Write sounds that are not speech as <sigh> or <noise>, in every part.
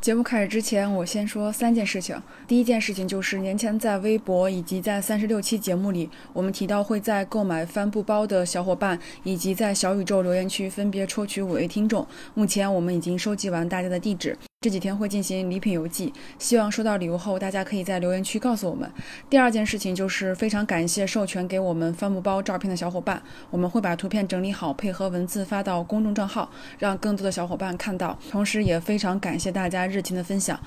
节目开始之前，我先说三件事情。第一件事情就是年前在微博以及在三十六期节目里，我们提到会在购买帆布包的小伙伴以及在小宇宙留言区分别抽取五位听众。目前我们已经收集完大家的地址。这几天会进行礼品邮寄，希望收到礼物后，大家可以在留言区告诉我们。第二件事情就是非常感谢授权给我们帆布包照片的小伙伴，我们会把图片整理好，配合文字发到公众账号，让更多的小伙伴看到。同时也非常感谢大家热情的分享。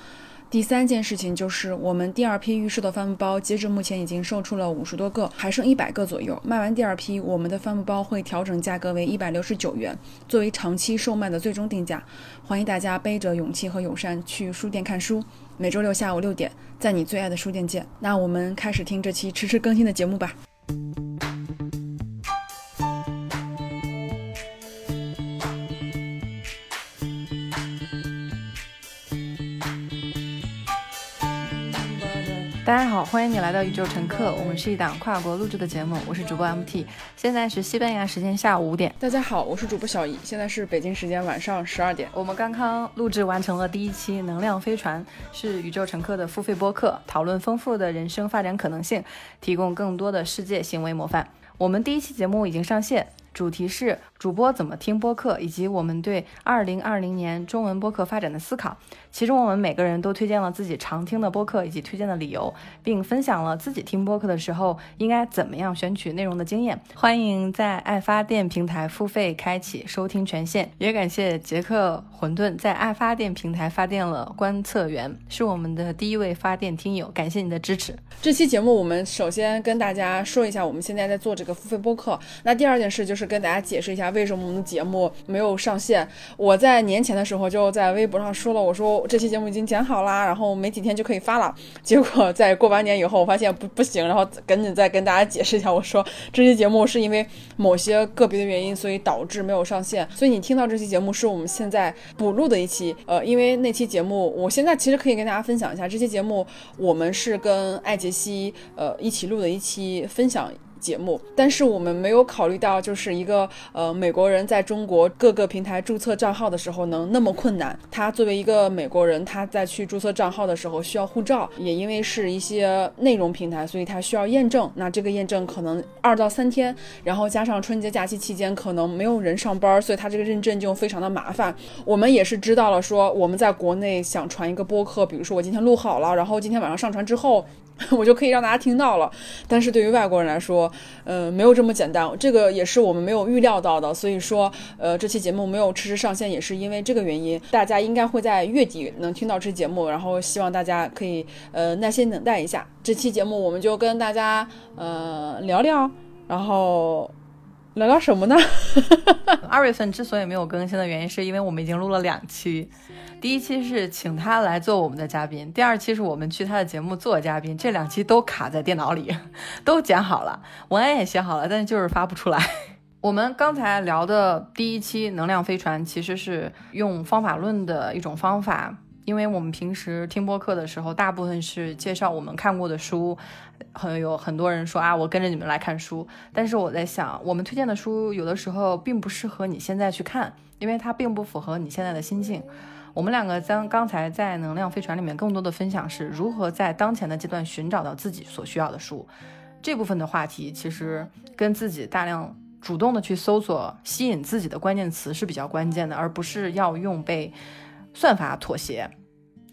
第三件事情就是，我们第二批预售的帆布包，截至目前已经售出了五十多个，还剩一百个左右。卖完第二批，我们的帆布包会调整价格为一百六十九元，作为长期售卖的最终定价。欢迎大家背着勇气和友善去书店看书。每周六下午六点，在你最爱的书店见。那我们开始听这期迟迟更新的节目吧。大家好，欢迎你来到宇宙乘客。我们是一档跨国录制的节目，我是主播 MT，现在是西班牙时间下午五点。大家好，我是主播小姨，现在是北京时间晚上十二点。我们刚刚录制完成了第一期《能量飞船》，是宇宙乘客的付费播客，讨论丰富的人生发展可能性，提供更多的世界行为模范。我们第一期节目已经上线，主题是。主播怎么听播客，以及我们对二零二零年中文播客发展的思考。其中，我们每个人都推荐了自己常听的播客以及推荐的理由，并分享了自己听播客的时候应该怎么样选取内容的经验。欢迎在爱发电平台付费开启收听权限，也感谢杰克混沌在爱发电平台发电了观测员，是我们的第一位发电听友，感谢你的支持。这期节目，我们首先跟大家说一下，我们现在在做这个付费播客。那第二件事就是跟大家解释一下。为什么我们的节目没有上线？我在年前的时候就在微博上说了，我说这期节目已经剪好啦，然后没几天就可以发了。结果在过完年以后，我发现不不行，然后赶紧再跟大家解释一下，我说这期节目是因为某些个别的原因，所以导致没有上线。所以你听到这期节目是我们现在补录的一期，呃，因为那期节目，我现在其实可以跟大家分享一下，这期节目我们是跟艾杰西呃一起录的一期分享。节目，但是我们没有考虑到，就是一个呃美国人在中国各个平台注册账号的时候能那么困难。他作为一个美国人，他在去注册账号的时候需要护照，也因为是一些内容平台，所以他需要验证。那这个验证可能二到三天，然后加上春节假期期间可能没有人上班，所以他这个认证就非常的麻烦。我们也是知道了，说我们在国内想传一个播客，比如说我今天录好了，然后今天晚上上传之后。<laughs> 我就可以让大家听到了，但是对于外国人来说，呃，没有这么简单。这个也是我们没有预料到的，所以说，呃，这期节目没有迟迟上线，也是因为这个原因。大家应该会在月底能听到这期节目，然后希望大家可以呃耐心等待一下。这期节目我们就跟大家呃聊聊，然后。聊聊什么呢？<laughs> 二月份之所以没有更新的原因，是因为我们已经录了两期。第一期是请他来做我们的嘉宾，第二期是我们去他的节目做嘉宾。这两期都卡在电脑里，<laughs> 都剪好了，文案也写好了，但是就是发不出来。<laughs> 我们刚才聊的第一期《能量飞船》，其实是用方法论的一种方法。因为我们平时听播客的时候，大部分是介绍我们看过的书，很有很多人说啊，我跟着你们来看书。但是我在想，我们推荐的书有的时候并不适合你现在去看，因为它并不符合你现在的心境。我们两个将刚才在能量飞船里面更多的分享是如何在当前的阶段寻找到自己所需要的书。这部分的话题其实跟自己大量主动的去搜索吸引自己的关键词是比较关键的，而不是要用被。算法妥协，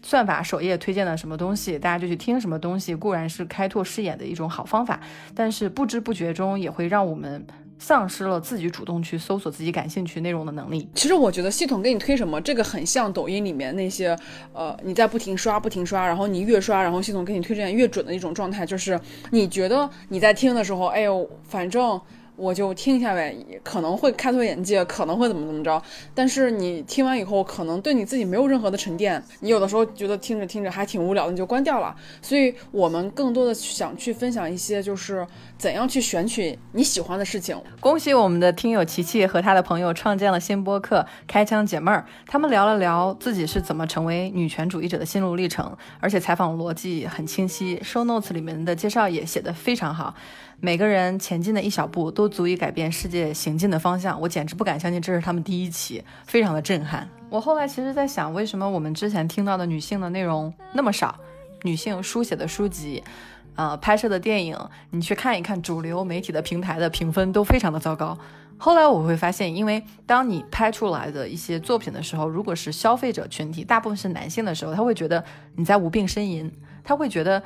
算法首页推荐的什么东西，大家就去听什么东西，固然是开拓视野的一种好方法，但是不知不觉中也会让我们丧失了自己主动去搜索自己感兴趣内容的能力。其实我觉得系统给你推什么，这个很像抖音里面那些，呃，你在不停刷不停刷，然后你越刷，然后系统给你推荐越准的一种状态，就是你觉得你在听的时候，哎呦，反正。我就听一下呗，可能会开拓眼界，可能会怎么怎么着。但是你听完以后，可能对你自己没有任何的沉淀。你有的时候觉得听着听着还挺无聊的，你就关掉了。所以我们更多的想去分享一些，就是怎样去选取你喜欢的事情。恭喜我们的听友琪琪和他的朋友创建了新播客《开枪解闷儿》，他们聊了聊自己是怎么成为女权主义者的心路历程，而且采访逻辑很清晰，show notes 里面的介绍也写得非常好。每个人前进的一小步都足以改变世界行进的方向，我简直不敢相信这是他们第一期，非常的震撼。我后来其实在想，为什么我们之前听到的女性的内容那么少？女性书写的书籍，呃，拍摄的电影，你去看一看主流媒体的平台的评分都非常的糟糕。后来我会发现，因为当你拍出来的一些作品的时候，如果是消费者群体大部分是男性的时候，他会觉得你在无病呻吟，他会觉得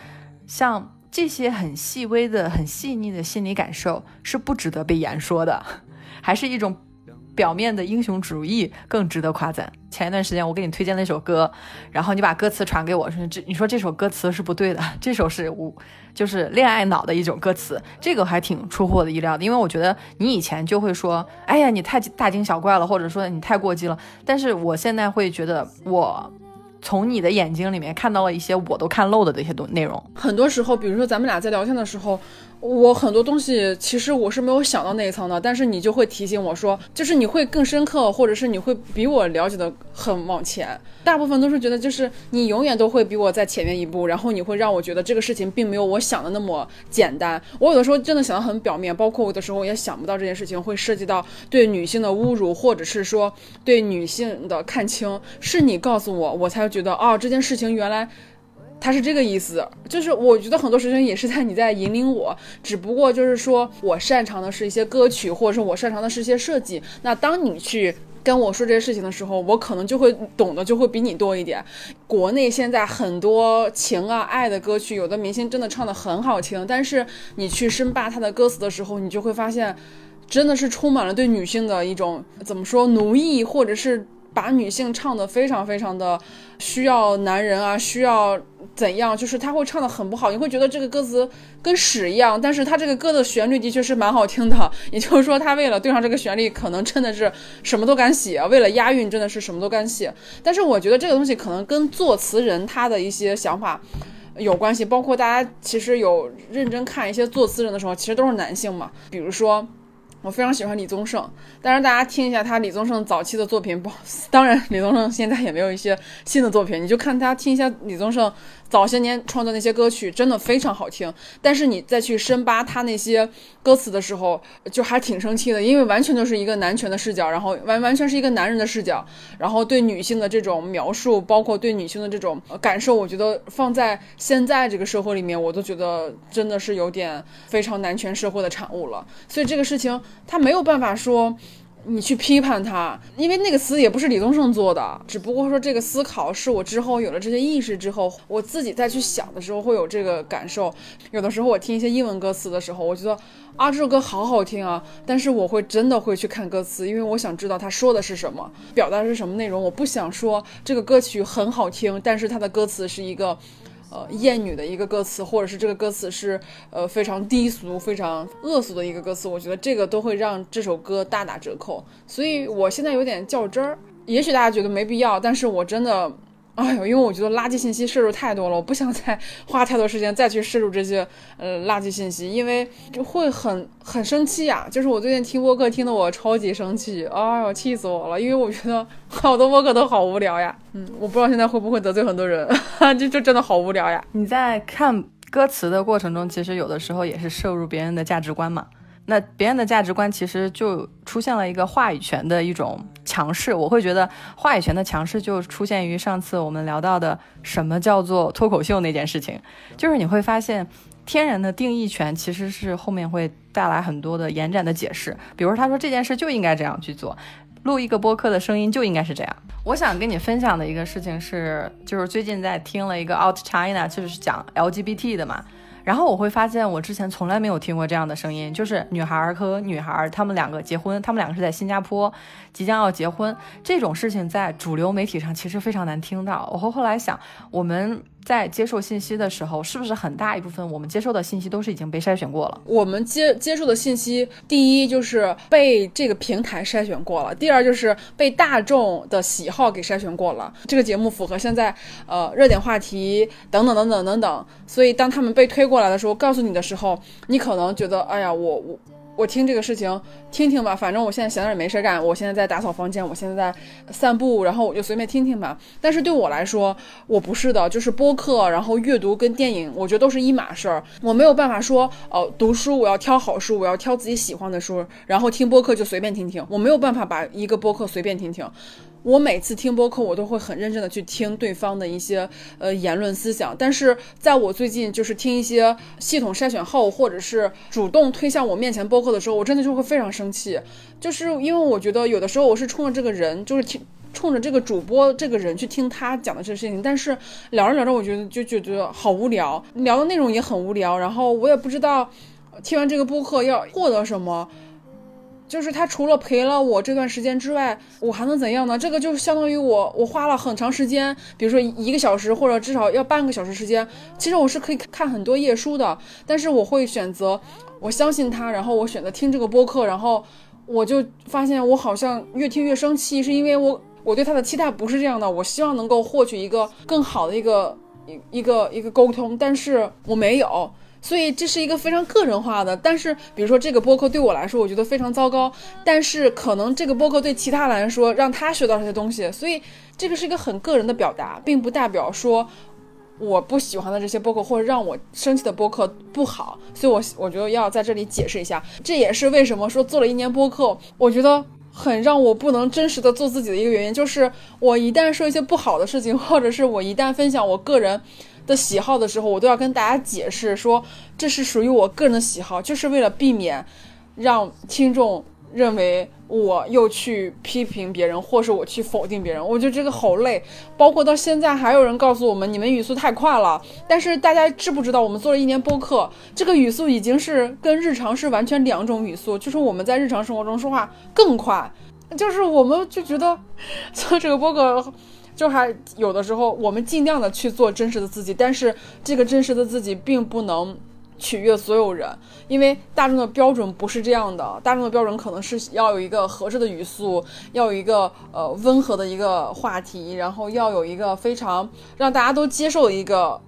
像这些很细微的、很细腻的心理感受是不值得被言说的，<laughs> 还是一种。表面的英雄主义更值得夸赞。前一段时间我给你推荐了一首歌，然后你把歌词传给我，说这你说这首歌词是不对的，<laughs> 这首是无就是恋爱脑的一种歌词，这个还挺出乎我的意料的。因为我觉得你以前就会说，哎呀你太大惊小怪了，或者说你太过激了。但是我现在会觉得，我从你的眼睛里面看到了一些我都看漏的这些东内容。很多时候，比如说咱们俩在聊天的时候。我很多东西其实我是没有想到那一层的，但是你就会提醒我说，就是你会更深刻，或者是你会比我了解的很往前。大部分都是觉得，就是你永远都会比我在前面一步，然后你会让我觉得这个事情并没有我想的那么简单。我有的时候真的想的很表面，包括有的时候也想不到这件事情会涉及到对女性的侮辱，或者是说对女性的看清。是你告诉我，我才觉得哦，这件事情原来。他是这个意思，就是我觉得很多事情也是在你在引领我，只不过就是说我擅长的是一些歌曲，或者是我擅长的是一些设计。那当你去跟我说这些事情的时候，我可能就会懂得就会比你多一点。国内现在很多情啊爱的歌曲，有的明星真的唱的很好听，但是你去深扒他的歌词的时候，你就会发现，真的是充满了对女性的一种怎么说奴役，或者是。把女性唱的非常非常的需要男人啊，需要怎样？就是他会唱的很不好，你会觉得这个歌词跟屎一样。但是他这个歌的旋律的确是蛮好听的。也就是说，他为了对上这个旋律，可能真的是什么都敢写。为了押韵，真的是什么都敢写。但是我觉得这个东西可能跟作词人他的一些想法有关系。包括大家其实有认真看一些作词人的时候，其实都是男性嘛。比如说。我非常喜欢李宗盛，但是大家听一下他李宗盛早期的作品，不，当然李宗盛现在也没有一些新的作品，你就看他听一下李宗盛。早些年创作那些歌曲真的非常好听，但是你再去深扒他那些歌词的时候，就还挺生气的，因为完全就是一个男权的视角，然后完完全是一个男人的视角，然后对女性的这种描述，包括对女性的这种感受，我觉得放在现在这个社会里面，我都觉得真的是有点非常男权社会的产物了。所以这个事情他没有办法说。你去批判他，因为那个词也不是李宗盛做的，只不过说这个思考是我之后有了这些意识之后，我自己再去想的时候会有这个感受。有的时候我听一些英文歌词的时候，我觉得啊这首歌好好听啊，但是我会真的会去看歌词，因为我想知道他说的是什么，表达的是什么内容。我不想说这个歌曲很好听，但是它的歌词是一个。呃，艳女的一个歌词，或者是这个歌词是呃非常低俗、非常恶俗的一个歌词，我觉得这个都会让这首歌大打折扣。所以我现在有点较真儿，也许大家觉得没必要，但是我真的。哎呦，因为我觉得垃圾信息摄入太多了，我不想再花太多时间再去摄入这些呃垃圾信息，因为就会很很生气呀。就是我最近听播客听得我超级生气，哎呦，气死我了！因为我觉得好多播客都好无聊呀。嗯，我不知道现在会不会得罪很多人，<laughs> 就就真的好无聊呀。你在看歌词的过程中，其实有的时候也是摄入别人的价值观嘛。那别人的价值观其实就出现了一个话语权的一种强势，我会觉得话语权的强势就出现于上次我们聊到的什么叫做脱口秀那件事情，就是你会发现天然的定义权其实是后面会带来很多的延展的解释，比如他说这件事就应该这样去做，录一个播客的声音就应该是这样。我想跟你分享的一个事情是，就是最近在听了一个 Out China，就是讲 LGBT 的嘛。然后我会发现，我之前从来没有听过这样的声音，就是女孩和女孩，他们两个结婚，他们两个是在新加坡即将要结婚，这种事情在主流媒体上其实非常难听到。我后来想，我们。在接受信息的时候，是不是很大一部分我们接受的信息都是已经被筛选过了？我们接接受的信息，第一就是被这个平台筛选过了，第二就是被大众的喜好给筛选过了。这个节目符合现在呃热点话题等等等等等等，所以当他们被推过来的时候，告诉你的时候，你可能觉得，哎呀，我我。我听这个事情，听听吧，反正我现在闲着也没事干，我现在在打扫房间，我现在在散步，然后我就随便听听吧。但是对我来说，我不是的，就是播客，然后阅读跟电影，我觉得都是一码事儿。我没有办法说，哦，读书我要挑好书，我要挑自己喜欢的书，然后听播客就随便听听，我没有办法把一个播客随便听听。我每次听播客，我都会很认真的去听对方的一些呃言论思想。但是在我最近就是听一些系统筛选后，或者是主动推向我面前播客的时候，我真的就会非常生气，就是因为我觉得有的时候我是冲着这个人，就是听。冲着这个主播这个人去听他讲的这些事情，但是聊着聊着，我觉得就觉得好无聊，聊的内容也很无聊，然后我也不知道听完这个播客要获得什么，就是他除了陪了我这段时间之外，我还能怎样呢？这个就相当于我我花了很长时间，比如说一个小时或者至少要半个小时时间，其实我是可以看很多页书的，但是我会选择我相信他，然后我选择听这个播客，然后我就发现我好像越听越生气，是因为我。我对他的期待不是这样的，我希望能够获取一个更好的一个一一个一个沟通，但是我没有，所以这是一个非常个人化的。但是比如说这个播客对我来说，我觉得非常糟糕，但是可能这个播客对其他来说让他学到这些东西，所以这个是一个很个人的表达，并不代表说我不喜欢的这些播客或者让我生气的播客不好。所以我我觉得要在这里解释一下，这也是为什么说做了一年播客，我觉得。很让我不能真实的做自己的一个原因，就是我一旦说一些不好的事情，或者是我一旦分享我个人的喜好的时候，我都要跟大家解释说这是属于我个人的喜好，就是为了避免让听众。认为我又去批评别人，或是我去否定别人，我觉得这个好累。包括到现在还有人告诉我们，你们语速太快了。但是大家知不知道，我们做了一年播客，这个语速已经是跟日常是完全两种语速，就是我们在日常生活中说话更快。就是我们就觉得做这个播客，就还有的时候我们尽量的去做真实的自己，但是这个真实的自己并不能。取悦所有人，因为大众的标准不是这样的。大众的标准可能是要有一个合适的语速，要有一个呃温和的一个话题，然后要有一个非常让大家都接受的一个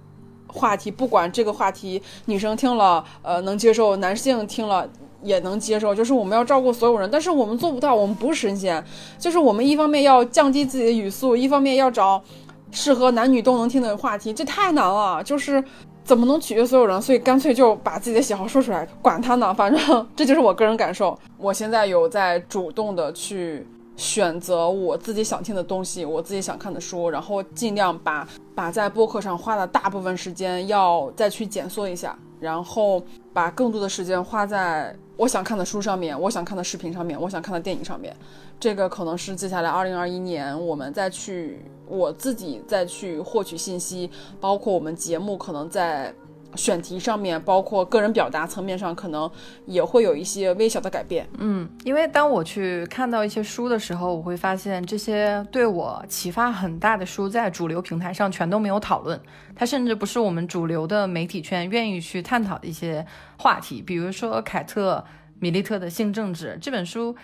话题。不管这个话题女生听了呃能接受，男性听了也能接受，就是我们要照顾所有人。但是我们做不到，我们不是神仙。就是我们一方面要降低自己的语速，一方面要找适合男女都能听的话题，这太难了。就是。怎么能取悦所有人？所以干脆就把自己的喜好说出来，管他呢，反正这就是我个人感受。我现在有在主动的去选择我自己想听的东西，我自己想看的书，然后尽量把把在播客上花的大部分时间要再去减缩一下，然后把更多的时间花在我想看的书上面，我想看的视频上面，我想看的电影上面。这个可能是接下来二零二一年我们再去我自己再去获取信息，包括我们节目可能在选题上面，包括个人表达层面上，可能也会有一些微小的改变。嗯，因为当我去看到一些书的时候，我会发现这些对我启发很大的书，在主流平台上全都没有讨论，它甚至不是我们主流的媒体圈愿意去探讨的一些话题。比如说凯特米利特的《性政治》这本书。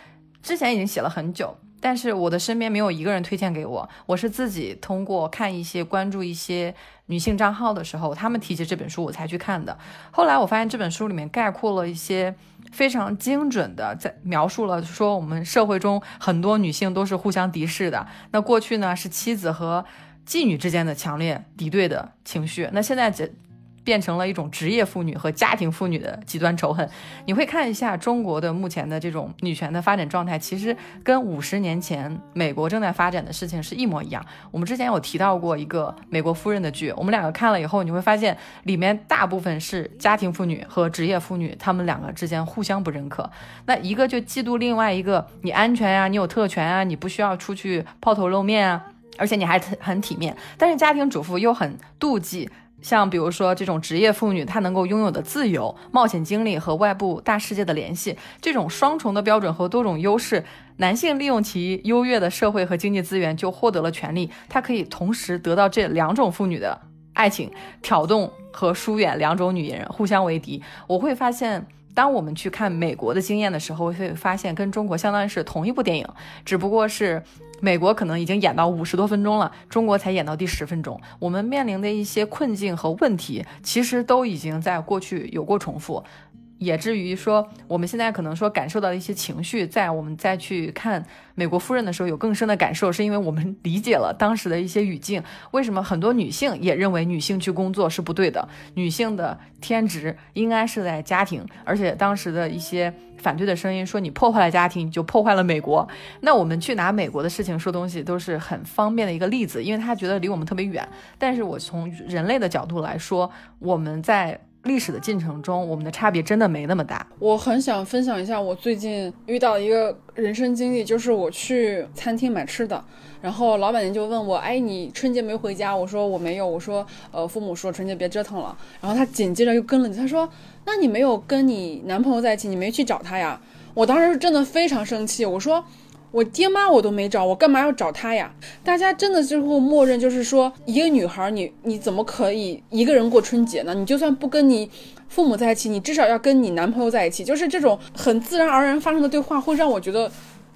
之前已经写了很久，但是我的身边没有一个人推荐给我，我是自己通过看一些关注一些女性账号的时候，他们提起这本书我才去看的。后来我发现这本书里面概括了一些非常精准的，在描述了说我们社会中很多女性都是互相敌视的。那过去呢是妻子和妓女之间的强烈敌对的情绪，那现在这。变成了一种职业妇女和家庭妇女的极端仇恨。你会看一下中国的目前的这种女权的发展状态，其实跟五十年前美国正在发展的事情是一模一样。我们之前有提到过一个美国夫人的剧，我们两个看了以后，你会发现里面大部分是家庭妇女和职业妇女，她们两个之间互相不认可。那一个就嫉妒另外一个，你安全呀，你有特权啊，你不需要出去抛头露面啊，而且你还很体面。但是家庭主妇又很妒忌。像比如说这种职业妇女，她能够拥有的自由、冒险经历和外部大世界的联系，这种双重的标准和多种优势，男性利用其优越的社会和经济资源就获得了权利，他可以同时得到这两种妇女的爱情，挑动和疏远两种女人互相为敌。我会发现，当我们去看美国的经验的时候，会发现跟中国相当于是同一部电影，只不过是。美国可能已经演到五十多分钟了，中国才演到第十分钟。我们面临的一些困境和问题，其实都已经在过去有过重复。也至于说，我们现在可能说感受到的一些情绪，在我们再去看《美国夫人》的时候，有更深的感受，是因为我们理解了当时的一些语境。为什么很多女性也认为女性去工作是不对的？女性的天职应该是在家庭，而且当时的一些反对的声音，说你破坏了家庭，你就破坏了美国。那我们去拿美国的事情说东西，都是很方便的一个例子，因为他觉得离我们特别远。但是我从人类的角度来说，我们在。历史的进程中，我们的差别真的没那么大。我很想分享一下我最近遇到一个人生经历，就是我去餐厅买吃的，然后老板娘就问我：“哎，你春节没回家？”我说：“我没有。”我说：“呃，父母说春节别折腾了。”然后他紧接着又跟了，他说：“那你没有跟你男朋友在一起，你没去找他呀？”我当时是真的非常生气，我说。我爹妈我都没找，我干嘛要找他呀？大家真的就会默认，就是说一个女孩，你你怎么可以一个人过春节呢？你就算不跟你父母在一起，你至少要跟你男朋友在一起。就是这种很自然而然发生的对话，会让我觉得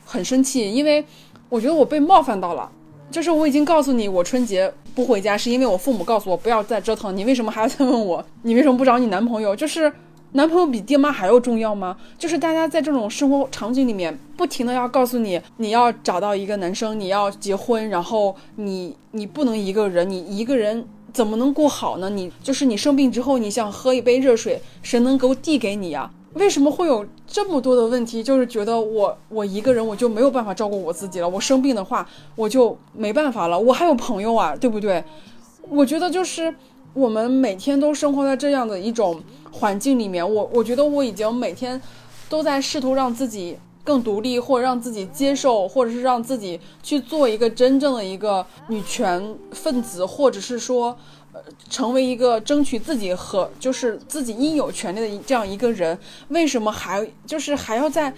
很生气，因为我觉得我被冒犯到了。就是我已经告诉你，我春节不回家，是因为我父母告诉我不要再折腾。你为什么还要再问我？你为什么不找你男朋友？就是。男朋友比爹妈还要重要吗？就是大家在这种生活场景里面，不停的要告诉你，你要找到一个男生，你要结婚，然后你你不能一个人，你一个人怎么能过好呢？你就是你生病之后，你想喝一杯热水，谁能够递给你呀？为什么会有这么多的问题？就是觉得我我一个人我就没有办法照顾我自己了，我生病的话我就没办法了，我还有朋友啊，对不对？我觉得就是我们每天都生活在这样的一种。环境里面，我我觉得我已经每天都在试图让自己更独立，或者让自己接受，或者是让自己去做一个真正的一个女权分子，或者是说，呃，成为一个争取自己和就是自己应有权利的这样一个人。为什么还就是还要在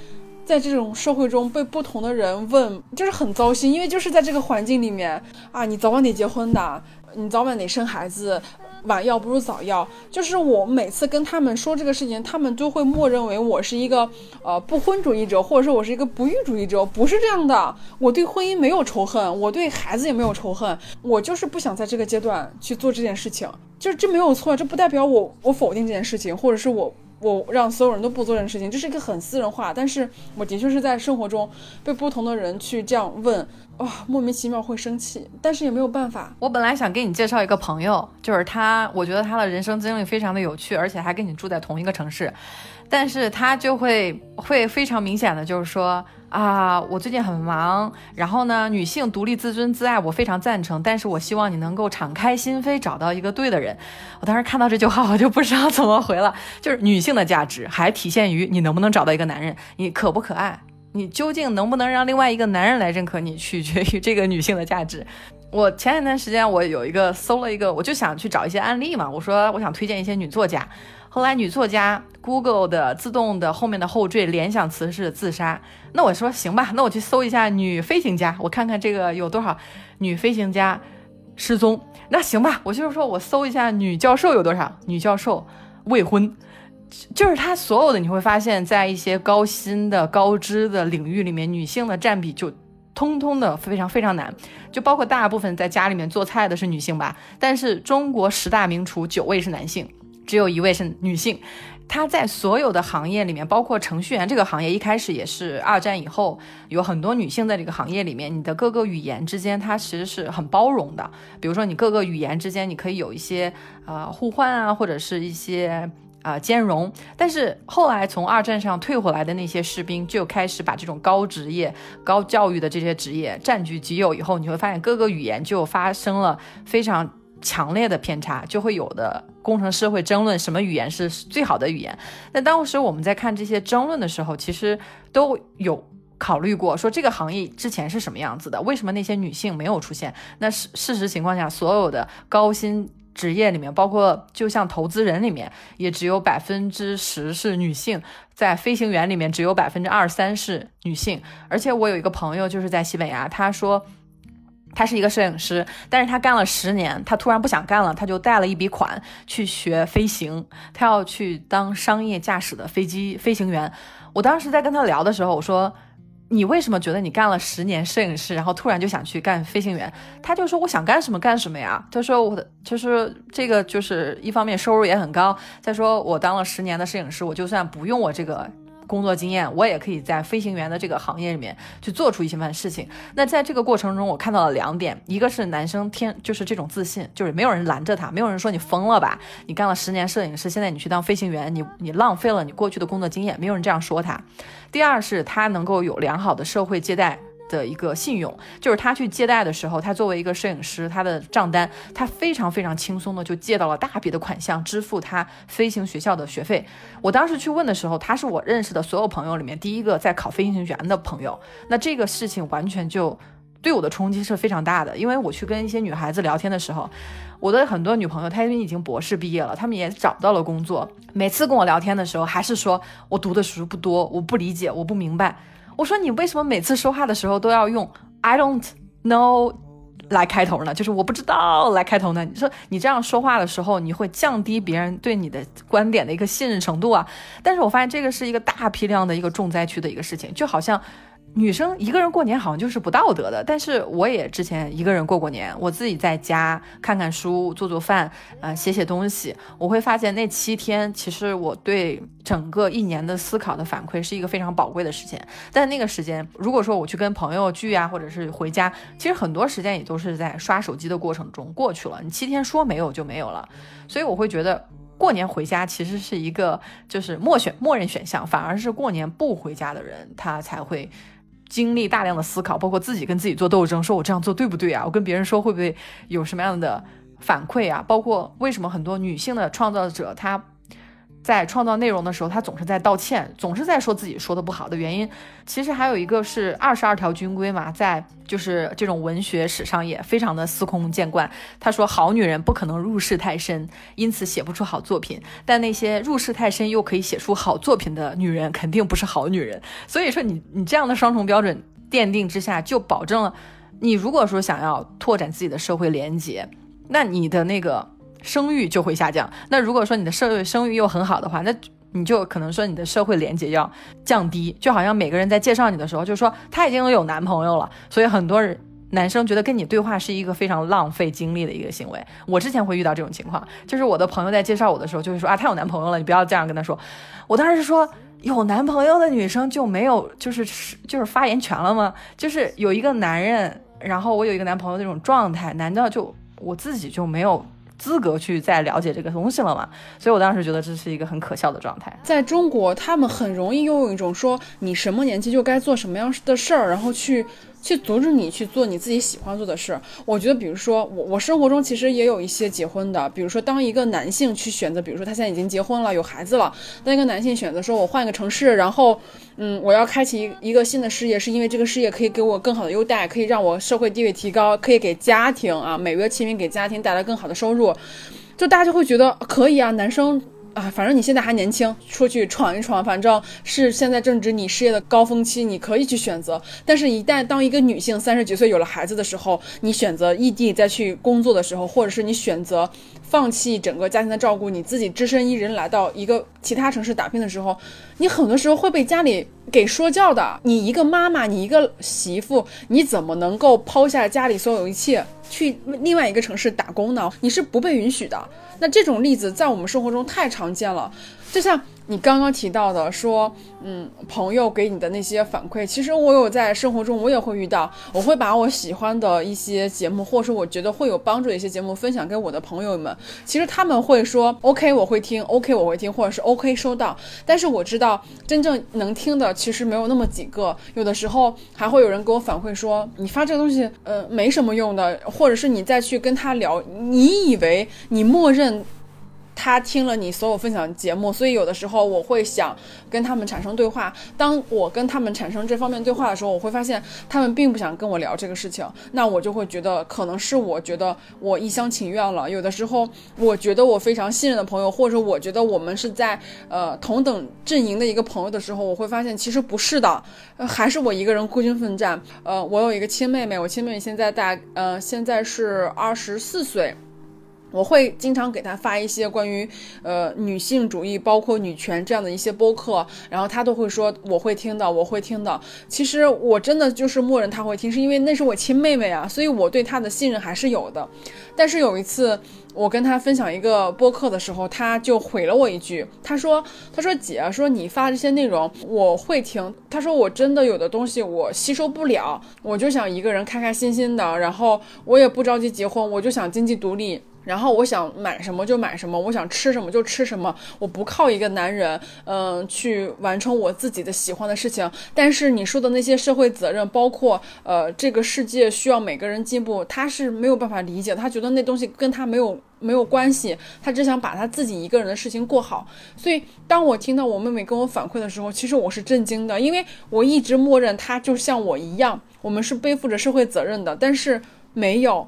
在这种社会中被不同的人问，就是很糟心，因为就是在这个环境里面啊，你早晚得结婚的，你早晚得生孩子。晚要不如早要，就是我每次跟他们说这个事情，他们都会默认为我是一个呃不婚主义者，或者说我是一个不育主义者，不是这样的。我对婚姻没有仇恨，我对孩子也没有仇恨，我就是不想在这个阶段去做这件事情，就是这没有错，这不代表我我否定这件事情，或者是我。我让所有人都不做这件事情，这是一个很私人化，但是我的确是在生活中被不同的人去这样问，哇，莫名其妙会生气，但是也没有办法。我本来想给你介绍一个朋友，就是他，我觉得他的人生经历非常的有趣，而且还跟你住在同一个城市，但是他就会会非常明显的就是说。啊，我最近很忙，然后呢，女性独立、自尊、自爱，我非常赞成。但是我希望你能够敞开心扉，找到一个对的人。我当时看到这句话，我就不知道怎么回了。就是女性的价值还体现于你能不能找到一个男人，你可不可爱，你究竟能不能让另外一个男人来认可你，取决于这个女性的价值。我前一段时间我有一个搜了一个，我就想去找一些案例嘛，我说我想推荐一些女作家。后来女作家 Google 的自动的后面的后缀联想词是自杀，那我说行吧，那我去搜一下女飞行家，我看看这个有多少女飞行家失踪。那行吧，我就是说我搜一下女教授有多少女教授未婚，就是他所有的你会发现在一些高薪的高知的领域里面，女性的占比就通通的非常非常难，就包括大部分在家里面做菜的是女性吧，但是中国十大名厨九位是男性。只有一位是女性，她在所有的行业里面，包括程序员这个行业，一开始也是二战以后有很多女性在这个行业里面。你的各个语言之间，它其实是很包容的。比如说，你各个语言之间，你可以有一些呃互换啊，或者是一些啊兼容。但是后来从二战上退回来的那些士兵，就开始把这种高职业、高教育的这些职业占据己有以后，你会发现各个语言就发生了非常。强烈的偏差就会有的工程师会争论什么语言是最好的语言。那当时我们在看这些争论的时候，其实都有考虑过，说这个行业之前是什么样子的，为什么那些女性没有出现？那事事实情况下，所有的高薪职业里面，包括就像投资人里面，也只有百分之十是女性，在飞行员里面只有百分之二三是女性。而且我有一个朋友就是在西班牙，他说。他是一个摄影师，但是他干了十年，他突然不想干了，他就贷了一笔款去学飞行，他要去当商业驾驶的飞机飞行员。我当时在跟他聊的时候，我说：“你为什么觉得你干了十年摄影师，然后突然就想去干飞行员？”他就说：“我想干什么干什么呀。”他说：“我的就是这个，就是一方面收入也很高，再说我当了十年的摄影师，我就算不用我这个。”工作经验，我也可以在飞行员的这个行业里面去做出一些番事情。那在这个过程中，我看到了两点，一个是男生天就是这种自信，就是没有人拦着他，没有人说你疯了吧，你干了十年摄影师，现在你去当飞行员，你你浪费了你过去的工作经验，没有人这样说他。第二是他能够有良好的社会接待。的一个信用，就是他去借贷的时候，他作为一个摄影师，他的账单他非常非常轻松的就借到了大笔的款项，支付他飞行学校的学费。我当时去问的时候，他是我认识的所有朋友里面第一个在考飞行员的朋友。那这个事情完全就对我的冲击是非常大的，因为我去跟一些女孩子聊天的时候，我的很多女朋友她因为已经博士毕业了，她们也找到了工作，每次跟我聊天的时候还是说我读的书不多，我不理解，我不明白。我说你为什么每次说话的时候都要用 I don't know 来开头呢？就是我不知道来开头呢？你说你这样说话的时候，你会降低别人对你的观点的一个信任程度啊。但是我发现这个是一个大批量的一个重灾区的一个事情，就好像。女生一个人过年好像就是不道德的，但是我也之前一个人过过年，我自己在家看看书、做做饭，呃，写写东西，我会发现那七天其实我对整个一年的思考的反馈是一个非常宝贵的时间。但那个时间，如果说我去跟朋友聚啊，或者是回家，其实很多时间也都是在刷手机的过程中过去了。你七天说没有就没有了，所以我会觉得过年回家其实是一个就是默选默认选项，反而是过年不回家的人他才会。经历大量的思考，包括自己跟自己做斗争，说我这样做对不对啊？我跟别人说会不会有什么样的反馈啊？包括为什么很多女性的创造者她。在创造内容的时候，他总是在道歉，总是在说自己说的不好的原因。其实还有一个是二十二条军规嘛，在就是这种文学史上也非常的司空见惯。他说，好女人不可能入世太深，因此写不出好作品。但那些入世太深又可以写出好作品的女人，肯定不是好女人。所以说，你你这样的双重标准奠定之下，就保证了你如果说想要拓展自己的社会连接，那你的那个。声誉就会下降。那如果说你的社会声誉又很好的话，那你就可能说你的社会连接要降低。就好像每个人在介绍你的时候，就说他已经有男朋友了，所以很多人男生觉得跟你对话是一个非常浪费精力的一个行为。我之前会遇到这种情况，就是我的朋友在介绍我的时候，就会说啊，他有男朋友了，你不要这样跟他说。我当时说，有男朋友的女生就没有就是就是发言权了吗？就是有一个男人，然后我有一个男朋友那种状态，难道就我自己就没有？资格去再了解这个东西了嘛？所以我当时觉得这是一个很可笑的状态。在中国，他们很容易拥有一种说你什么年纪就该做什么样的事儿，然后去。去阻止你去做你自己喜欢做的事。我觉得，比如说我，我生活中其实也有一些结婚的。比如说，当一个男性去选择，比如说他现在已经结婚了，有孩子了，当一个男性选择说，我换个城市，然后，嗯，我要开启一个新的事业，是因为这个事业可以给我更好的优待，可以让我社会地位提高，可以给家庭啊，每月清明给家庭带来更好的收入，就大家就会觉得可以啊，男生。啊，反正你现在还年轻，出去闯一闯，反正是现在正值你事业的高峰期，你可以去选择。但是，一旦当一个女性三十几岁有了孩子的时候，你选择异地再去工作的时候，或者是你选择放弃整个家庭的照顾，你自己只身一人来到一个其他城市打拼的时候，你很多时候会被家里给说教的。你一个妈妈，你一个媳妇，你怎么能够抛下家里所有一切去另外一个城市打工呢？你是不被允许的。那这种例子在我们生活中太常见了，就像你刚刚提到的，说，嗯，朋友给你的那些反馈，其实我有在生活中我也会遇到，我会把我喜欢的一些节目，或者说我觉得会有帮助的一些节目分享给我的朋友们，其实他们会说，OK，我会听，OK，我会听，或者是 OK 收到，但是我知道真正能听的其实没有那么几个，有的时候还会有人给我反馈说，你发这个东西，呃，没什么用的，或者是你再去跟他聊，你以为你默认。他听了你所有分享节目，所以有的时候我会想跟他们产生对话。当我跟他们产生这方面对话的时候，我会发现他们并不想跟我聊这个事情。那我就会觉得可能是我觉得我一厢情愿了。有的时候，我觉得我非常信任的朋友，或者我觉得我们是在呃同等阵营的一个朋友的时候，我会发现其实不是的，还是我一个人孤军奋战。呃，我有一个亲妹妹，我亲妹妹现在大呃现在是二十四岁。我会经常给他发一些关于呃女性主义，包括女权这样的一些播客，然后他都会说我会听的，我会听的。其实我真的就是默认他会听，是因为那是我亲妹妹啊，所以我对他的信任还是有的。但是有一次我跟他分享一个播客的时候，他就回了我一句，他说：“他说姐，说你发这些内容我会听，他说我真的有的东西我吸收不了，我就想一个人开开心心的，然后我也不着急结婚，我就想经济独立。”然后我想买什么就买什么，我想吃什么就吃什么，我不靠一个男人，嗯，去完成我自己的喜欢的事情。但是你说的那些社会责任，包括呃，这个世界需要每个人进步，他是没有办法理解，他觉得那东西跟他没有没有关系，他只想把他自己一个人的事情过好。所以当我听到我妹妹跟我反馈的时候，其实我是震惊的，因为我一直默认他就像我一样，我们是背负着社会责任的，但是没有。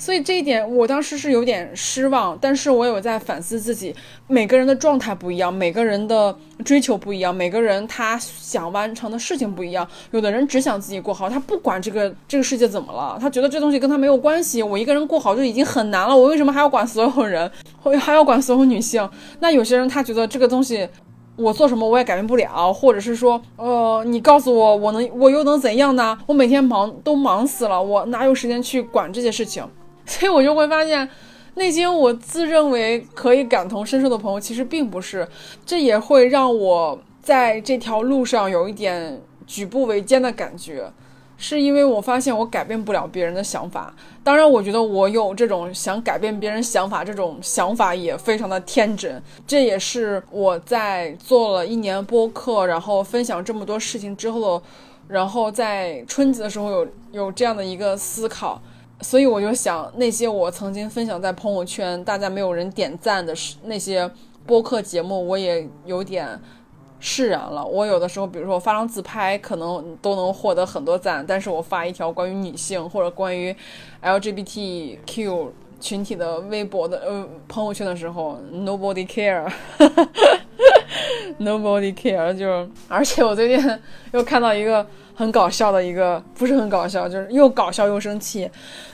所以这一点，我当时是有点失望，但是我有在反思自己。每个人的状态不一样，每个人的追求不一样，每个人他想完成的事情不一样。有的人只想自己过好，他不管这个这个世界怎么了，他觉得这东西跟他没有关系。我一个人过好就已经很难了，我为什么还要管所有人，我还要管所有女性？那有些人他觉得这个东西，我做什么我也改变不了，或者是说，呃，你告诉我，我能我又能怎样呢？我每天忙都忙死了，我哪有时间去管这些事情？所以我就会发现，那些我自认为可以感同身受的朋友，其实并不是。这也会让我在这条路上有一点举步维艰的感觉，是因为我发现我改变不了别人的想法。当然，我觉得我有这种想改变别人想法这种想法也非常的天真。这也是我在做了一年播客，然后分享这么多事情之后，然后在春节的时候有有这样的一个思考。所以我就想，那些我曾经分享在朋友圈，大家没有人点赞的那些播客节目，我也有点释然了。我有的时候，比如说我发张自拍，可能都能获得很多赞，但是我发一条关于女性或者关于 LGBTQ 群体的微博的呃朋友圈的时候，nobody care，nobody care，<laughs> 就而且我最近又看到一个。很搞笑的一个，不是很搞笑，就是又搞笑又生气，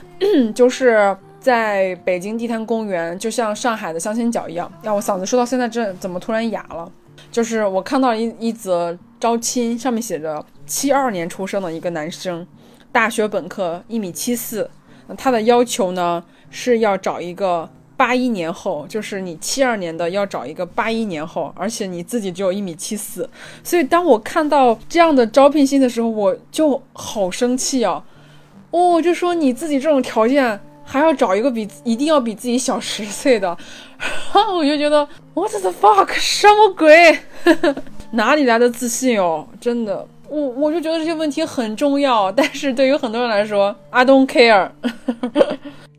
<clears throat> 就是在北京地坛公园，就像上海的相亲角一样。让，我嗓子说到现在这怎么突然哑了？就是我看到一一则招亲，上面写着七二年出生的一个男生，大学本科，一米七四，他的要求呢是要找一个。八一年后，就是你七二年的要找一个八一年后，而且你自己只有一米七四，所以当我看到这样的招聘信的时候，我就好生气啊！哦，就说你自己这种条件还要找一个比一定要比自己小十岁的，然 <laughs> 后我就觉得 What the fuck，什么鬼？<laughs> 哪里来的自信哦？真的，我我就觉得这些问题很重要，但是对于很多人来说，I don't care。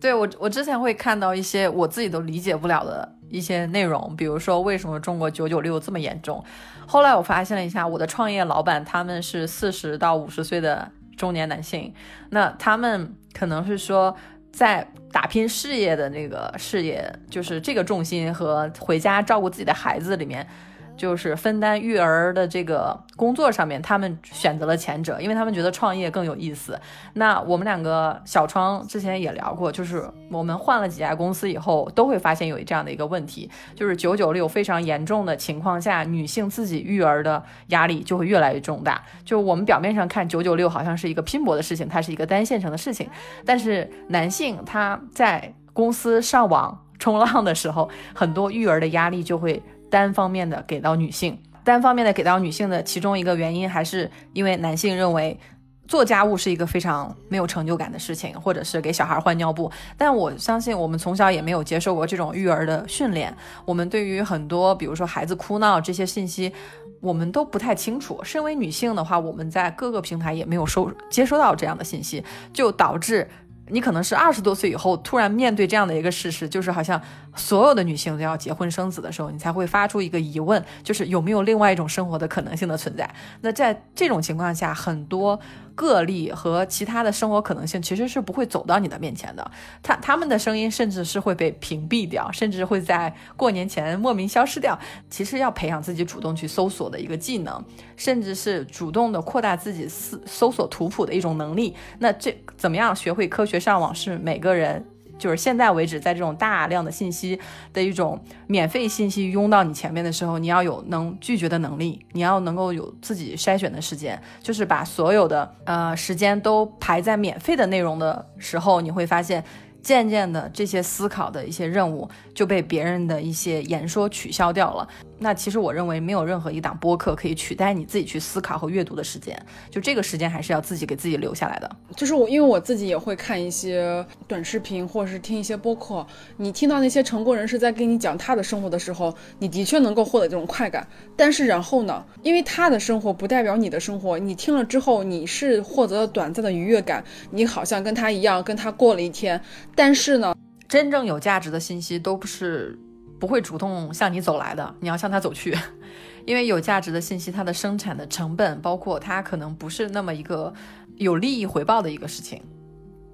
对我，我之前会看到一些我自己都理解不了的一些内容，比如说为什么中国九九六这么严重。后来我发现了一下，我的创业老板他们是四十到五十岁的中年男性，那他们可能是说在打拼事业的那个事业，就是这个重心和回家照顾自己的孩子里面。就是分担育儿的这个工作上面，他们选择了前者，因为他们觉得创业更有意思。那我们两个小窗之前也聊过，就是我们换了几家公司以后，都会发现有这样的一个问题，就是九九六非常严重的情况下，女性自己育儿的压力就会越来越重大。就我们表面上看九九六好像是一个拼搏的事情，它是一个单线程的事情，但是男性他在公司上网冲浪的时候，很多育儿的压力就会。单方面的给到女性，单方面的给到女性的其中一个原因，还是因为男性认为做家务是一个非常没有成就感的事情，或者是给小孩换尿布。但我相信我们从小也没有接受过这种育儿的训练，我们对于很多比如说孩子哭闹这些信息，我们都不太清楚。身为女性的话，我们在各个平台也没有收接收到这样的信息，就导致。你可能是二十多岁以后突然面对这样的一个事实，就是好像所有的女性都要结婚生子的时候，你才会发出一个疑问，就是有没有另外一种生活的可能性的存在？那在这种情况下，很多。个例和其他的生活可能性其实是不会走到你的面前的，他他们的声音甚至是会被屏蔽掉，甚至会在过年前莫名消失掉。其实要培养自己主动去搜索的一个技能，甚至是主动的扩大自己搜搜索图谱的一种能力。那这怎么样学会科学上网是每个人就是现在为止，在这种大量的信息的一种免费信息拥到你前面的时候，你要有能拒绝的能力，你要能够有自己筛选的时间，就是把所有的呃时间都排在免费的内容的时候，你会发现。渐渐的，这些思考的一些任务就被别人的一些言说取消掉了。那其实我认为，没有任何一档播客可以取代你自己去思考和阅读的时间。就这个时间，还是要自己给自己留下来的。就是我，因为我自己也会看一些短视频，或者是听一些播客。你听到那些成功人士在跟你讲他的生活的时候，你的确能够获得这种快感。但是然后呢？因为他的生活不代表你的生活，你听了之后，你是获得了短暂的愉悦感，你好像跟他一样，跟他过了一天。但是呢，真正有价值的信息都不是不会主动向你走来的，你要向他走去。<laughs> 因为有价值的信息，它的生产的成本，包括它可能不是那么一个有利益回报的一个事情。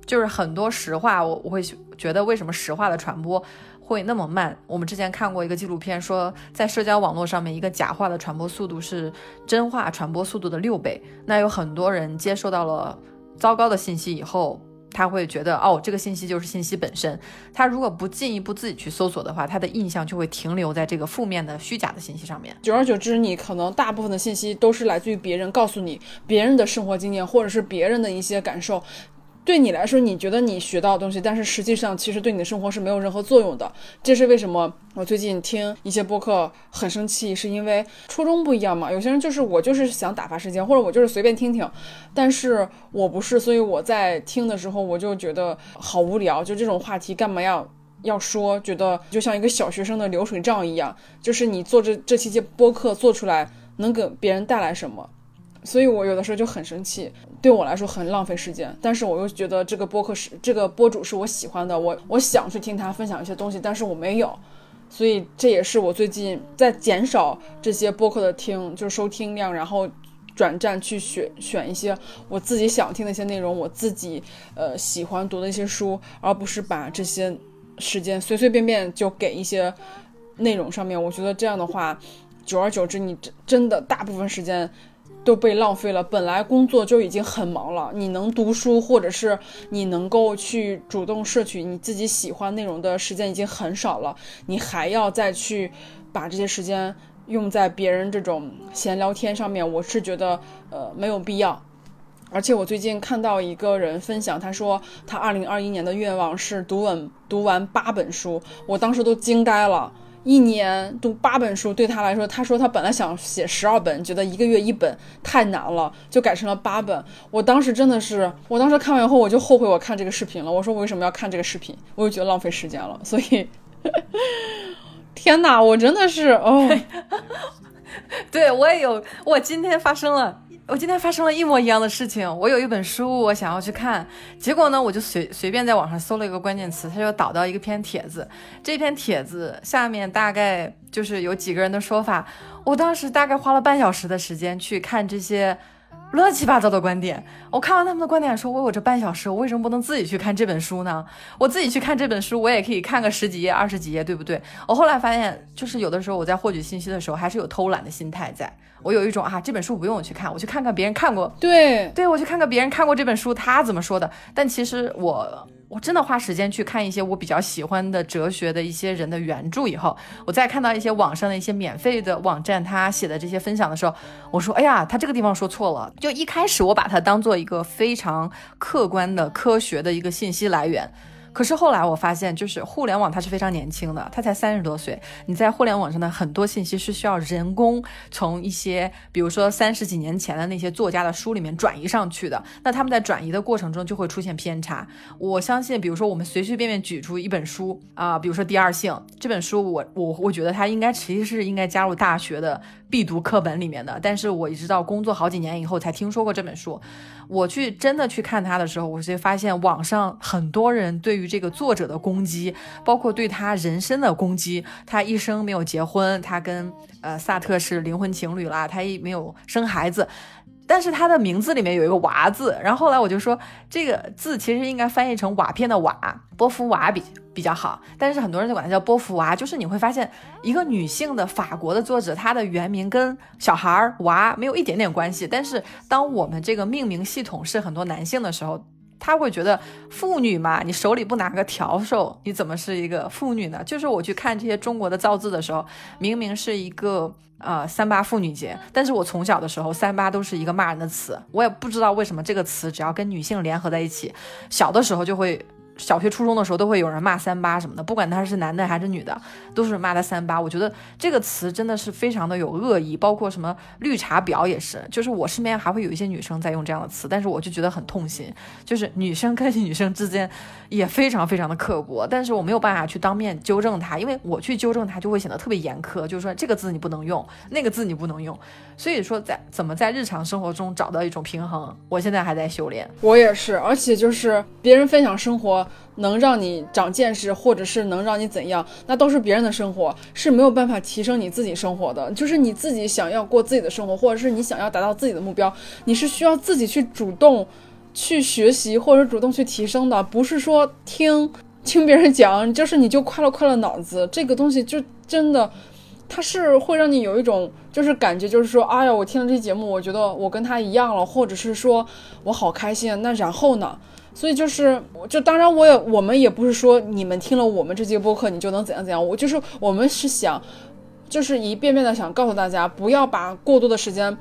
就是很多实话，我我会觉得为什么实话的传播会那么慢？我们之前看过一个纪录片，说在社交网络上面，一个假话的传播速度是真话传播速度的六倍。那有很多人接受到了糟糕的信息以后。他会觉得哦，这个信息就是信息本身。他如果不进一步自己去搜索的话，他的印象就会停留在这个负面的虚假的信息上面。久而久之，你可能大部分的信息都是来自于别人告诉你别人的生活经验，或者是别人的一些感受。对你来说，你觉得你学到的东西，但是实际上其实对你的生活是没有任何作用的。这是为什么？我最近听一些播客很生气，是因为初衷不一样嘛。有些人就是我就是想打发时间，或者我就是随便听听，但是我不是，所以我在听的时候我就觉得好无聊。就这种话题干嘛要要说？觉得就像一个小学生的流水账一样。就是你做这这期节播客做出来，能给别人带来什么？所以我有的时候就很生气，对我来说很浪费时间。但是我又觉得这个播客是这个播主是我喜欢的，我我想去听他分享一些东西，但是我没有。所以这也是我最近在减少这些播客的听，就是收听量，然后转战去选选一些我自己想听的一些内容，我自己呃喜欢读的一些书，而不是把这些时间随随便便就给一些内容上面。我觉得这样的话，久而久之，你真真的大部分时间。都被浪费了。本来工作就已经很忙了，你能读书，或者是你能够去主动摄取你自己喜欢内容的时间已经很少了，你还要再去把这些时间用在别人这种闲聊天上面，我是觉得呃没有必要。而且我最近看到一个人分享，他说他二零二一年的愿望是读稳读完八本书，我当时都惊呆了。一年读八本书对他来说，他说他本来想写十二本，觉得一个月一本太难了，就改成了八本。我当时真的是，我当时看完以后我就后悔我看这个视频了。我说我为什么要看这个视频？我就觉得浪费时间了。所以，<laughs> 天哪，我真的是哦，对我也有，我今天发生了。我今天发生了一模一样的事情。我有一本书，我想要去看，结果呢，我就随随便在网上搜了一个关键词，它就导到一个篇帖子。这篇帖子下面大概就是有几个人的说法。我当时大概花了半小时的时间去看这些乱七八糟的观点。我看完他们的观点，说我有这半小时，我为什么不能自己去看这本书呢？我自己去看这本书，我也可以看个十几页、二十几页，对不对？我后来发现，就是有的时候我在获取信息的时候，还是有偷懒的心态在。我有一种啊，这本书不用我去看，我去看看别人看过。对，对我去看看别人看过这本书，他怎么说的。但其实我我真的花时间去看一些我比较喜欢的哲学的一些人的原著以后，我再看到一些网上的一些免费的网站他写的这些分享的时候，我说，哎呀，他这个地方说错了。就一开始我把它当做一个非常客观的科学的一个信息来源。可是后来我发现，就是互联网它是非常年轻的，它才三十多岁。你在互联网上的很多信息是需要人工从一些，比如说三十几年前的那些作家的书里面转移上去的。那他们在转移的过程中就会出现偏差。我相信，比如说我们随随便便举出一本书啊，比如说《第二性》这本书，我我我觉得它应该其实是应该加入大学的必读课本里面的。但是我一直到工作好几年以后才听说过这本书。我去真的去看他的时候，我就发现网上很多人对于这个作者的攻击，包括对他人生的攻击。他一生没有结婚，他跟呃萨特是灵魂情侣啦，他也没有生孩子。但是他的名字里面有一个娃字，然后后来我就说这个字其实应该翻译成瓦片的瓦，波伏娃比比较好。但是很多人就管它叫波伏娃，就是你会发现一个女性的法国的作者，她的原名跟小孩儿娃没有一点点关系。但是当我们这个命名系统是很多男性的时候，他会觉得妇女嘛，你手里不拿个笤帚，你怎么是一个妇女呢？就是我去看这些中国的造字的时候，明明是一个呃三八妇女节，但是我从小的时候三八都是一个骂人的词，我也不知道为什么这个词只要跟女性联合在一起，小的时候就会。小学、初中的时候都会有人骂三八什么的，不管他是男的还是女的，都是骂他三八。我觉得这个词真的是非常的有恶意，包括什么绿茶婊也是。就是我身边还会有一些女生在用这样的词，但是我就觉得很痛心。就是女生跟女生之间也非常非常的刻薄，但是我没有办法去当面纠正他，因为我去纠正他就会显得特别严苛，就是说这个字你不能用，那个字你不能用。所以说在怎么在日常生活中找到一种平衡，我现在还在修炼。我也是，而且就是别人分享生活。能让你长见识，或者是能让你怎样，那都是别人的生活，是没有办法提升你自己生活的。就是你自己想要过自己的生活，或者是你想要达到自己的目标，你是需要自己去主动去学习，或者主动去提升的，不是说听听别人讲，就是你就快乐快乐脑子。这个东西就真的，它是会让你有一种就是感觉，就是说，哎呀，我听了这节目，我觉得我跟他一样了，或者是说我好开心。那然后呢？所以就是，就当然我也我们也不是说你们听了我们这节播客你就能怎样怎样，我就是我们是想，就是一遍遍的想告诉大家，不要把过多的时间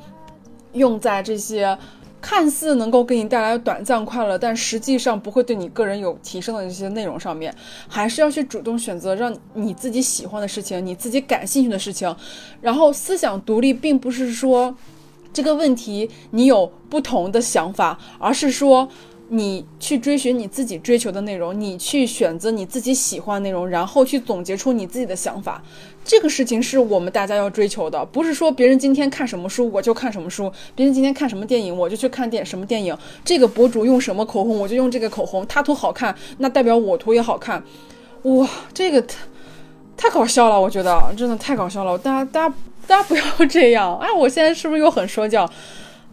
用在这些看似能够给你带来短暂快乐，但实际上不会对你个人有提升的这些内容上面，还是要去主动选择让你自己喜欢的事情，你自己感兴趣的事情，然后思想独立，并不是说这个问题你有不同的想法，而是说。你去追寻你自己追求的内容，你去选择你自己喜欢内容，然后去总结出你自己的想法。这个事情是我们大家要追求的，不是说别人今天看什么书我就看什么书，别人今天看什么电影我就去看电什么电影。这个博主用什么口红我就用这个口红，他涂好看，那代表我涂也好看。哇，这个太太搞笑了，我觉得真的太搞笑了。大家大家大家不要这样。哎，我现在是不是又很说教？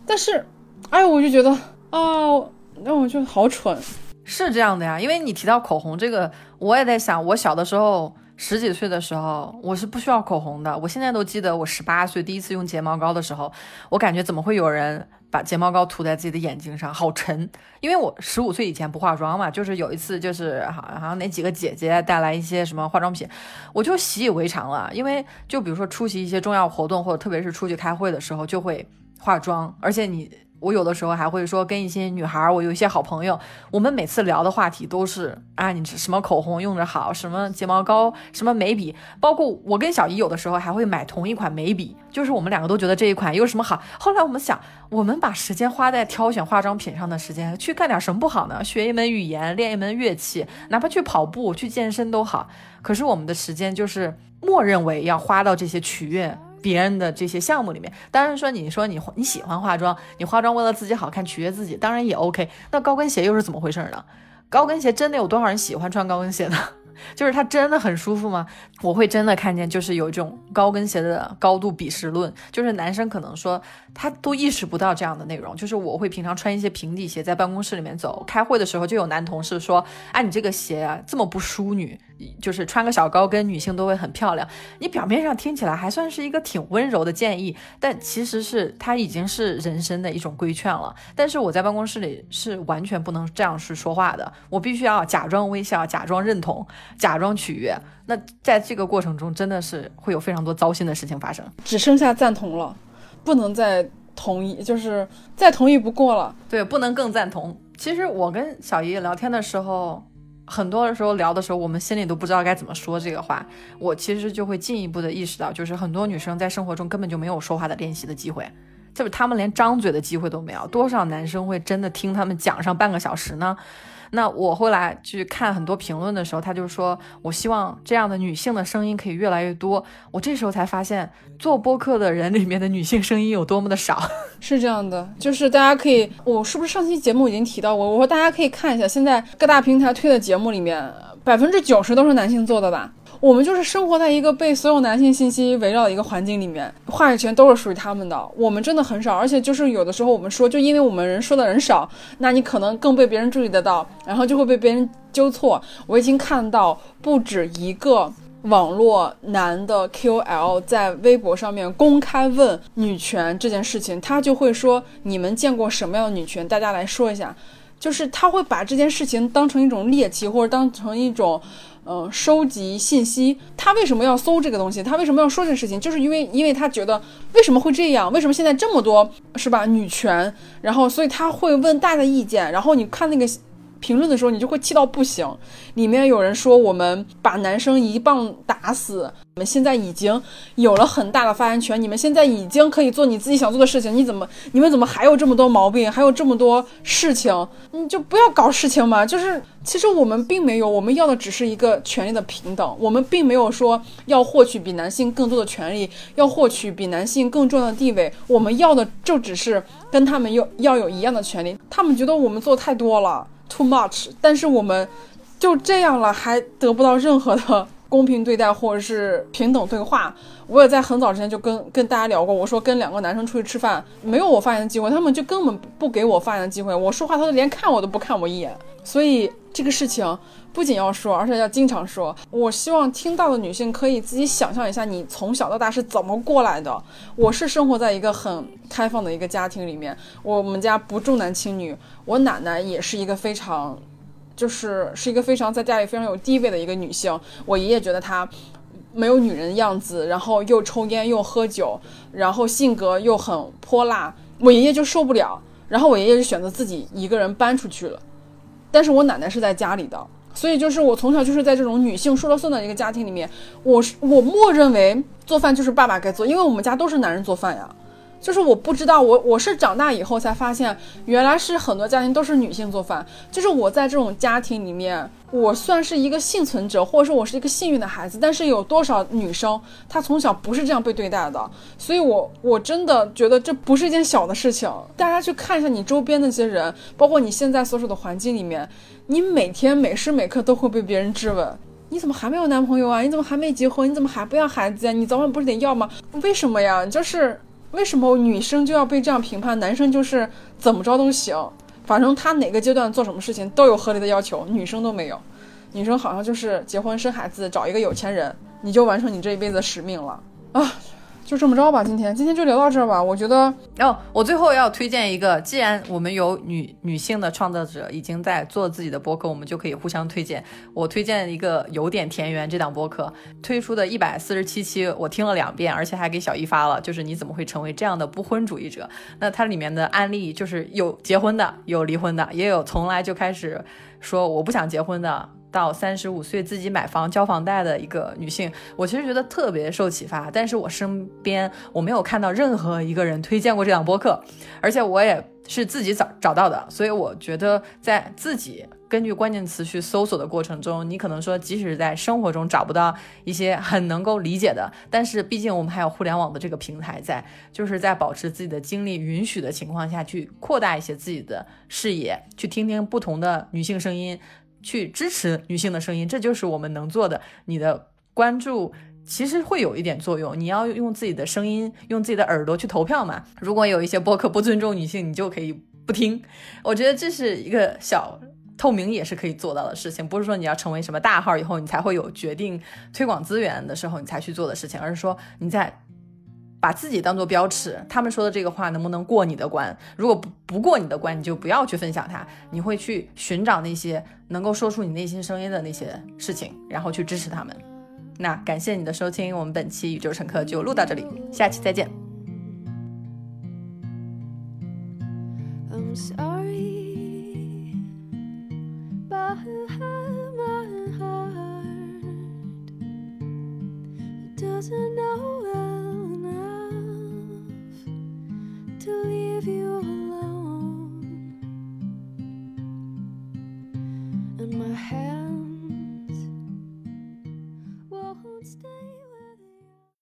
但是，哎，我就觉得啊。那我就好蠢，是这样的呀。因为你提到口红这个，我也在想，我小的时候十几岁的时候，我是不需要口红的。我现在都记得我十八岁第一次用睫毛膏的时候，我感觉怎么会有人把睫毛膏涂在自己的眼睛上，好沉。因为我十五岁以前不化妆嘛，就是有一次就是好好像哪几个姐姐带来一些什么化妆品，我就习以为常了。因为就比如说出席一些重要活动，或者特别是出去开会的时候，就会化妆，而且你。我有的时候还会说跟一些女孩，我有一些好朋友，我们每次聊的话题都是啊，你什么口红用着好，什么睫毛膏，什么眉笔，包括我跟小姨有的时候还会买同一款眉笔，就是我们两个都觉得这一款有什么好。后来我们想，我们把时间花在挑选化妆品上的时间，去干点什么不好呢？学一门语言，练一门乐器，哪怕去跑步、去健身都好。可是我们的时间就是默认为要花到这些取悦。别人的这些项目里面，当然说你说你你喜欢化妆，你化妆为了自己好看取悦自己，当然也 OK。那高跟鞋又是怎么回事呢？高跟鞋真的有多少人喜欢穿高跟鞋呢？<laughs> 就是它真的很舒服吗？我会真的看见，就是有这种高跟鞋的高度鄙视论，就是男生可能说他都意识不到这样的内容。就是我会平常穿一些平底鞋在办公室里面走，开会的时候就有男同事说：“哎，你这个鞋啊这么不淑女，就是穿个小高跟，女性都会很漂亮。”你表面上听起来还算是一个挺温柔的建议，但其实是它已经是人生的一种规劝了。但是我在办公室里是完全不能这样去说话的，我必须要假装微笑，假装认同。假装取悦，那在这个过程中真的是会有非常多糟心的事情发生。只剩下赞同了，不能再同意，就是再同意不过了。对，不能更赞同。其实我跟小姨聊天的时候，很多的时候聊的时候，我们心里都不知道该怎么说这个话。我其实就会进一步的意识到，就是很多女生在生活中根本就没有说话的练习的机会，就是她们连张嘴的机会都没有。多少男生会真的听她们讲上半个小时呢？那我后来去看很多评论的时候，他就说：“我希望这样的女性的声音可以越来越多。”我这时候才发现，做播客的人里面的女性声音有多么的少。<laughs> 是这样的，就是大家可以，我是不是上期节目已经提到过？我说大家可以看一下，现在各大平台推的节目里面，百分之九十都是男性做的吧。我们就是生活在一个被所有男性信息围绕的一个环境里面，话语权都是属于他们的。我们真的很少，而且就是有的时候我们说，就因为我们人说的人少，那你可能更被别人注意得到，然后就会被别人纠错。我已经看到不止一个网络男的 QL 在微博上面公开问女权这件事情，他就会说：“你们见过什么样的女权？大家来说一下。”就是他会把这件事情当成一种猎奇，或者当成一种，嗯，收集信息。他为什么要搜这个东西？他为什么要说这个事情？就是因为，因为他觉得为什么会这样？为什么现在这么多是吧？女权，然后所以他会问大家的意见。然后你看那个。评论的时候，你就会气到不行。里面有人说我们把男生一棒打死，你们现在已经有了很大的发言权，你们现在已经可以做你自己想做的事情。你怎么，你们怎么还有这么多毛病，还有这么多事情？你就不要搞事情嘛。就是其实我们并没有，我们要的只是一个权利的平等。我们并没有说要获取比男性更多的权利，要获取比男性更重要的地位。我们要的就只是跟他们有要有一样的权利。他们觉得我们做太多了。Too much，但是我们就这样了，还得不到任何的公平对待或者是平等对话。我也在很早之前就跟跟大家聊过，我说跟两个男生出去吃饭，没有我发言的机会，他们就根本不给我发言的机会。我说话，他都连看我都不看我一眼。所以这个事情不仅要说，而且要经常说。我希望听到的女性可以自己想象一下，你从小到大是怎么过来的。我是生活在一个很开放的一个家庭里面，我们家不重男轻女，我奶奶也是一个非常，就是是一个非常在家里非常有地位的一个女性。我爷爷觉得她没有女人的样子，然后又抽烟又喝酒，然后性格又很泼辣，我爷爷就受不了，然后我爷爷就选择自己一个人搬出去了。但是我奶奶是在家里的，所以就是我从小就是在这种女性说了算的一个家庭里面，我是我默认为做饭就是爸爸该做，因为我们家都是男人做饭呀。就是我不知道，我我是长大以后才发现，原来是很多家庭都是女性做饭。就是我在这种家庭里面，我算是一个幸存者，或者说我是一个幸运的孩子。但是有多少女生，她从小不是这样被对待的？所以，我我真的觉得这不是一件小的事情。大家去看一下你周边那些人，包括你现在所处的环境里面，你每天每时每刻都会被别人质问：你怎么还没有男朋友啊？你怎么还没结婚？你怎么还不要孩子呀？你早晚不是得要吗？为什么呀？就是。为什么女生就要被这样评判？男生就是怎么着都行，反正他哪个阶段做什么事情都有合理的要求，女生都没有。女生好像就是结婚生孩子，找一个有钱人，你就完成你这一辈子的使命了啊。就这么着吧，今天今天就聊到这儿吧。我觉得，哦，我最后要推荐一个，既然我们有女女性的创作者已经在做自己的播客，我们就可以互相推荐。我推荐一个有点田园这档播客推出的一百四十七期，我听了两遍，而且还给小一发了。就是你怎么会成为这样的不婚主义者？那它里面的案例就是有结婚的，有离婚的，也有从来就开始说我不想结婚的。到三十五岁自己买房交房贷的一个女性，我其实觉得特别受启发。但是我身边我没有看到任何一个人推荐过这档播客，而且我也是自己找找到的。所以我觉得在自己根据关键词去搜索的过程中，你可能说即使在生活中找不到一些很能够理解的，但是毕竟我们还有互联网的这个平台在，就是在保持自己的精力允许的情况下去扩大一些自己的视野，去听听不同的女性声音。去支持女性的声音，这就是我们能做的。你的关注其实会有一点作用。你要用自己的声音，用自己的耳朵去投票嘛。如果有一些播客不尊重女性，你就可以不听。我觉得这是一个小透明也是可以做到的事情，不是说你要成为什么大号以后你才会有决定推广资源的时候你才去做的事情，而是说你在。把自己当做标尺，他们说的这个话能不能过你的关？如果不不过你的关，你就不要去分享它。你会去寻找那些能够说出你内心声音的那些事情，然后去支持他们。那感谢你的收听，我们本期宇宙乘客就录到这里，下期再见。To leave you alone. And my head